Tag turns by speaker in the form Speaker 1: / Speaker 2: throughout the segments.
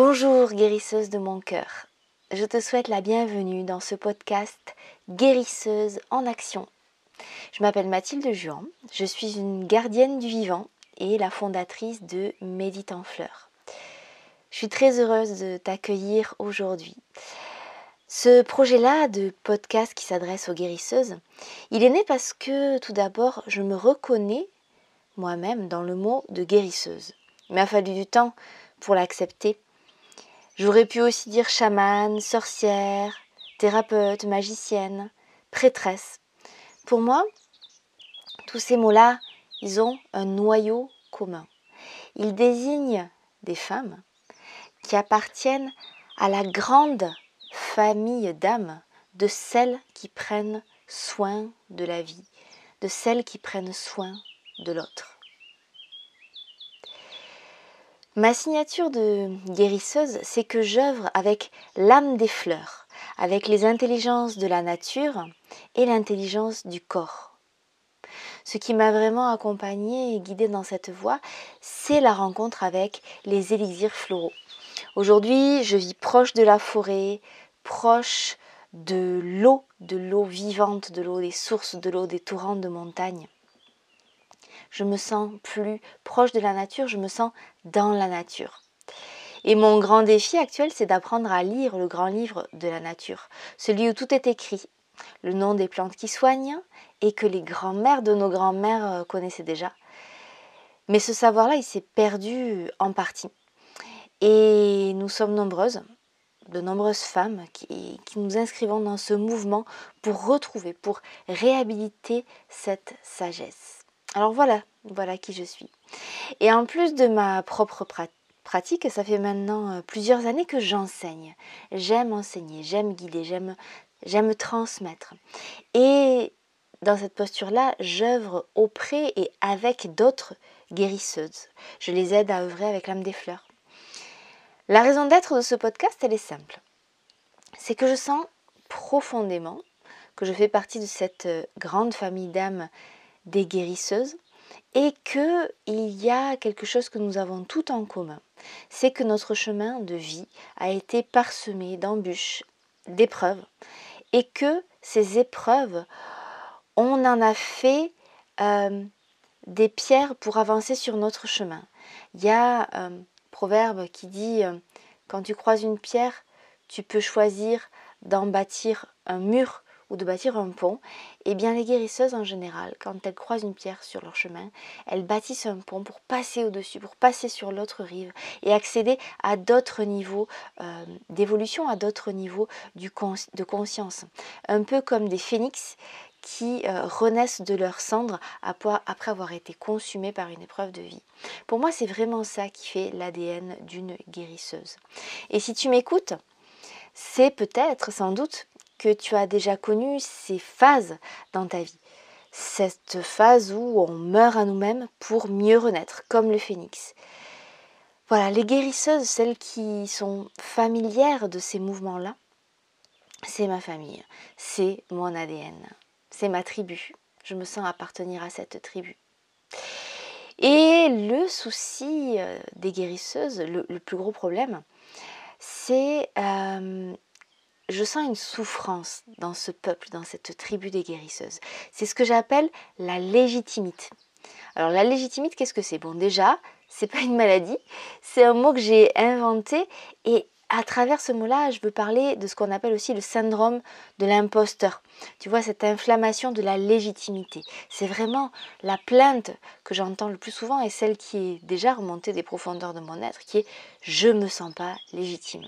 Speaker 1: Bonjour guérisseuse de mon cœur. Je te souhaite la bienvenue dans ce podcast Guérisseuse en action. Je m'appelle Mathilde Juan, je suis une gardienne du vivant et la fondatrice de Médite en fleurs. Je suis très heureuse de t'accueillir aujourd'hui. Ce projet-là de podcast qui s'adresse aux guérisseuses, il est né parce que tout d'abord, je me reconnais moi-même dans le mot de guérisseuse. Il m'a fallu du temps pour l'accepter. J'aurais pu aussi dire chamane, sorcière, thérapeute, magicienne, prêtresse. Pour moi, tous ces mots-là, ils ont un noyau commun. Ils désignent des femmes qui appartiennent à la grande famille d'âmes de celles qui prennent soin de la vie, de celles qui prennent soin de l'autre. Ma signature de guérisseuse, c'est que j'œuvre avec l'âme des fleurs, avec les intelligences de la nature et l'intelligence du corps. Ce qui m'a vraiment accompagnée et guidée dans cette voie, c'est la rencontre avec les élixirs floraux. Aujourd'hui, je vis proche de la forêt, proche de l'eau, de l'eau vivante, de l'eau des sources, de l'eau des torrents de montagne. Je me sens plus proche de la nature, je me sens dans la nature. Et mon grand défi actuel, c'est d'apprendre à lire le grand livre de la nature, celui où tout est écrit, le nom des plantes qui soignent et que les grands-mères de nos grands-mères euh, connaissaient déjà. Mais ce savoir-là, il s'est perdu en partie. Et nous sommes nombreuses, de nombreuses femmes qui, qui, nous inscrivons dans ce mouvement pour retrouver, pour réhabiliter cette sagesse. Alors voilà, voilà qui je suis. Et en plus de ma propre pratique, ça fait maintenant euh, plusieurs années que j'enseigne. J'aime enseigner, j'aime guider, j'aime j'aime transmettre. Et dans cette posture-là, j'œuvre auprès et avec d'autres guérisseuses. Je les aide à œuvrer avec l'âme des fleurs. La raison d'être de ce podcast, elle est simple. C'est que je sens profondément que je fais partie de cette euh, grande famille d'âmes des guérisseuses et que il y a quelque chose que nous avons tout en commun. C'est que notre chemin de vie a été parsemé d'embûches, d'épreuves et que ces épreuves, on en a fait euh, des pierres pour avancer sur notre chemin. Il y a un proverbe qui dit euh, quand tu croises une pierre, tu peux choisir d'en bâtir un mur ou de bâtir un pont, eh bien les guérisseuses en général, quand elles croisent une pierre sur leur chemin, elles bâtissent un pont pour passer au-dessus, pour passer sur l'autre rive et accéder à d'autres niveaux euh, d'évolution, à d'autres niveaux de conscience. Un peu comme des phénix qui euh, renaissent de leurs cendres après avoir été consumés par une épreuve de vie. Pour moi, c'est vraiment ça qui fait l'ADN d'une guérisseuse. Et si tu m'écoutes, c'est peut-être, sans doute, que tu as déjà connu ces phases dans ta vie. Cette phase où on meurt à nous-mêmes pour mieux renaître, comme le phénix. Voilà, les guérisseuses, celles qui sont familières de ces mouvements-là, c'est ma famille, c'est mon ADN, c'est ma tribu. Je me sens appartenir à cette tribu. Et le souci euh, des guérisseuses, le, plus gros problème, c'est euh, je sens une souffrance dans ce peuple, dans cette tribu des guérisseuses. C'est ce que j'appelle la légitimité. Alors la légitimité, qu'est-ce que c'est? Bon, déjà, c'est pas une maladie, c'est un mot que j'ai inventé et à travers ce mot-là, je veux parler de ce qu'on appelle aussi le syndrome de l'imposteur. Tu vois, cette inflammation de la légitimité. C'est vraiment la plainte que j'entends le plus souvent et celle qui est déjà remontée des profondeurs de mon être, qui est je me sens pas légitime.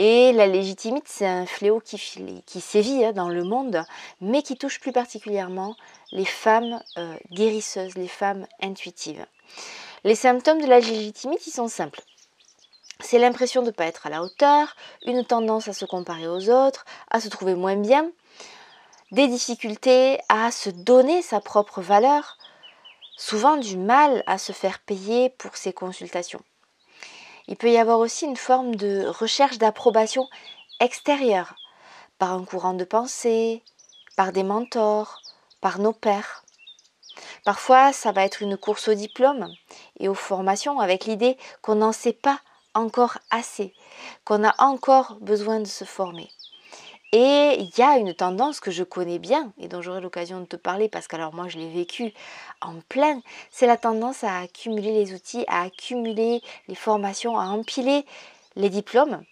Speaker 1: Et la légitimité, c'est un fléau qui, sévit hein, dans le monde, mais qui touche plus particulièrement les femmes euh, guérisseuses, les femmes intuitives. Les symptômes de la légitimité, ils sont simples. C'est l'impression de ne pas être à la hauteur, une tendance à se comparer aux autres, à se trouver moins bien, des difficultés à se donner sa propre valeur, souvent du mal à se faire payer pour ses consultations. Il peut y avoir aussi une forme de recherche d'approbation extérieure par un courant de pensée, par des mentors, par nos pères. Parfois, ça va être une course au diplôme et aux formations avec l'idée qu'on n'en sait pas encore assez, qu'on a encore besoin de se former. Et il y a une tendance que je connais bien et dont j'aurai l'occasion de te parler parce que alors moi je l'ai vécu en plein, c'est la tendance à accumuler les outils, à accumuler les formations, à empiler les diplômes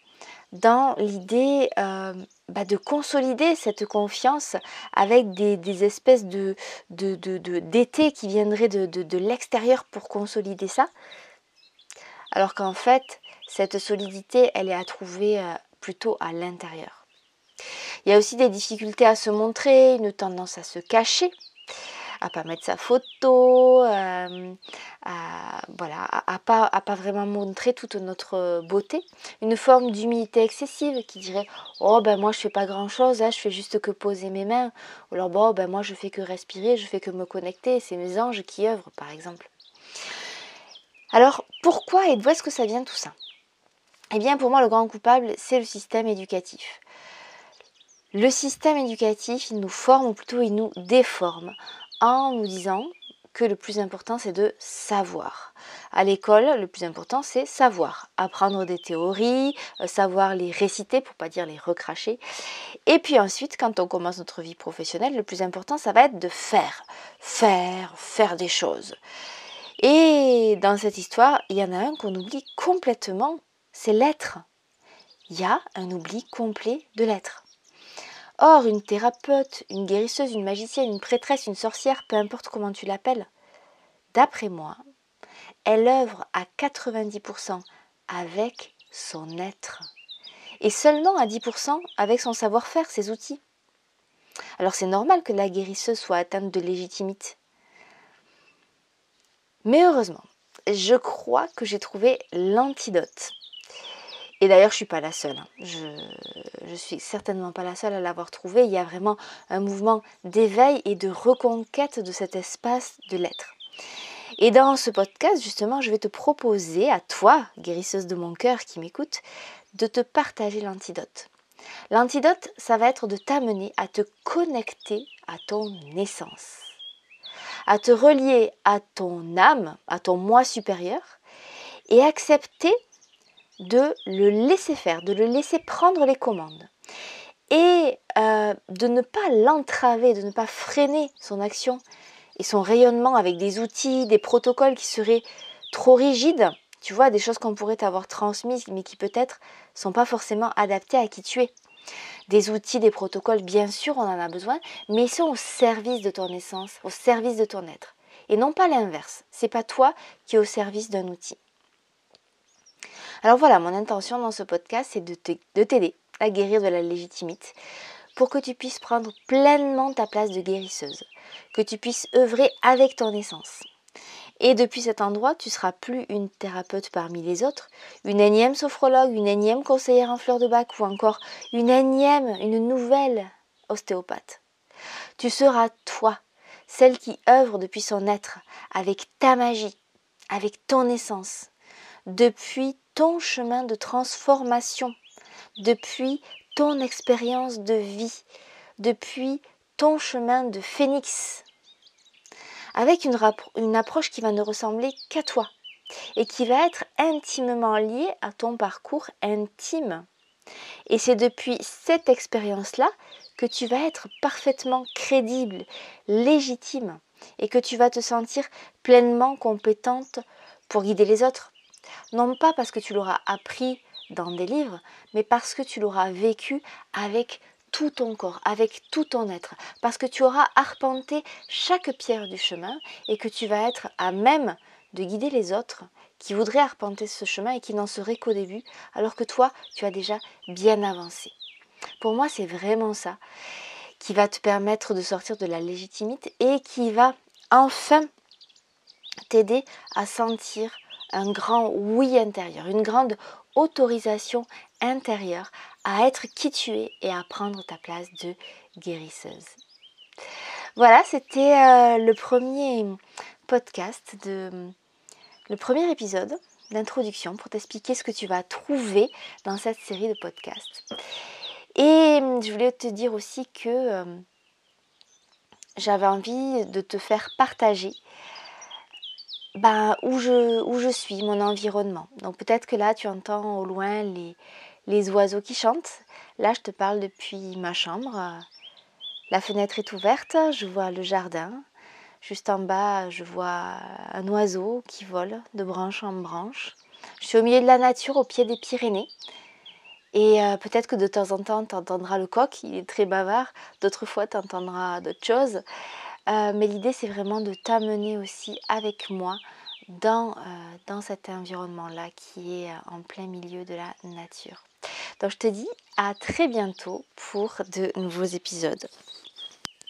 Speaker 1: dans l'idée euh, bah, de consolider cette confiance avec des, espèces de, d'été qui viendraient de, de l'extérieur pour consolider ça. Alors qu'en fait, cette solidité, elle est à trouver euh, plutôt à l'intérieur. Il y a aussi des difficultés à se montrer, une tendance à se cacher, à pas mettre sa photo, euh, à, voilà, à, pas, à pas vraiment montrer toute notre beauté. Une forme d'humilité excessive qui dirait Oh ben moi je fais pas grand chose, hein, je fais juste que poser mes mains. Ou alors bon ben moi je fais que respirer, je fais que me connecter, c'est mes anges qui œuvrent par exemple. Alors pourquoi et d'où est-ce que ça vient tout ça? Eh bien pour moi le grand coupable c'est le système éducatif. Le système éducatif, nous forme, ou plutôt il nous déforme, en nous disant que le plus important c'est de savoir. À l'école, le plus important c'est savoir, apprendre des théories, euh, savoir les réciter pour pas dire les recracher. Et puis ensuite, quand on commence notre vie professionnelle, le plus important ça va être de faire, faire, faire des choses. Et dans cette histoire, il y en a un qu'on oublie complètement, c'est l'être. Il y a un oubli complet de l'être. Or, une thérapeute, une guérisseuse, une magicienne, une prêtresse, une sorcière, peu importe comment tu l'appelles, d'après moi, elle œuvre à 90% avec son être et seulement à 10% avec son savoir-faire, ses outils. Alors c'est normal que la guérisseuse soit atteinte de légitimité. Mais heureusement, je crois que j'ai trouvé l'antidote et d'ailleurs, je suis pas la seule. Hein. Je, je suis certainement pas la seule à l'avoir trouvé. Il y a vraiment un mouvement d'éveil et de reconquête de cet espace de l'être. Et dans ce podcast, justement, je vais te proposer à toi, guérisseuse de mon cœur qui m'écoute, de te partager l'antidote. L'antidote, ça va être de t'amener à te connecter à ton essence, à te relier à ton âme, à ton moi supérieur, et accepter de le laisser faire, de le laisser prendre les commandes et euh, de ne pas l'entraver, de ne pas freiner son action et son rayonnement avec des outils, des protocoles qui seraient trop rigides, tu vois, des choses qu'on pourrait t'avoir transmises mais qui peut-être sont pas forcément adaptées à qui tu es. Des outils, des protocoles, bien sûr, on en a besoin, mais ils sont au service de ton essence, au service de ton être. Et non pas l'inverse. C'est pas toi qui es au service d'un outil. Alors voilà, mon intention dans ce podcast, c'est de t'aider à guérir de la légitimité pour que tu puisses prendre pleinement ta place de guérisseuse, que tu puisses œuvrer avec ton essence. Et depuis cet endroit, tu seras plus une thérapeute parmi les autres, une énième sophrologue, une énième conseillère en fleurs de bac ou encore une énième, une nouvelle ostéopathe. Tu seras toi, celle qui œuvre depuis son être, avec ta magie, avec ton essence, depuis ton chemin de transformation, depuis ton expérience de vie, depuis ton chemin de phénix, avec une, approche qui va ne ressembler qu'à toi et qui va être intimement liée à ton parcours intime. Et c'est depuis cette expérience-là que tu vas être parfaitement crédible, légitime, et que tu vas te sentir pleinement compétente pour guider les autres, non pas parce que tu l'auras appris dans des livres, mais parce que tu l'auras vécu avec tout ton corps, avec tout ton être, parce que tu auras arpenté chaque pierre du chemin et que tu vas être à même de guider les autres qui voudraient arpenter ce chemin et qui n'en seraient qu'au début, alors que toi, tu as déjà bien avancé. Pour moi, c'est vraiment ça qui va te permettre de sortir de la légitimité et qui va enfin t'aider à sentir un grand oui intérieur, une grande autorisation intérieure à être qui tu es et à prendre ta place de guérisseuse. Voilà, c'était euh, le premier podcast le premier épisode d'introduction pour t'expliquer ce que tu vas trouver dans cette série de podcasts. Et je voulais te dire aussi que euh, j'avais envie de te faire partager ben, où, je, où je suis, mon environnement. Donc peut-être que là, tu entends au loin les, les oiseaux qui chantent. Là, je te parle depuis ma chambre. La fenêtre est ouverte, je vois le jardin. Juste en bas, je vois un oiseau qui vole de branche en branche. Je suis au milieu de la nature, au pied des Pyrénées. Et euh, peut-être que de temps en temps, tu entendras le coq, il est très bavard. D'autres fois, tu entendras d'autres choses. Euh, mais l'idée, c'est vraiment de t'amener aussi avec moi dans, euh, dans cet environnement-là qui est en plein milieu de la nature. Donc je te dis à très bientôt pour de nouveaux épisodes.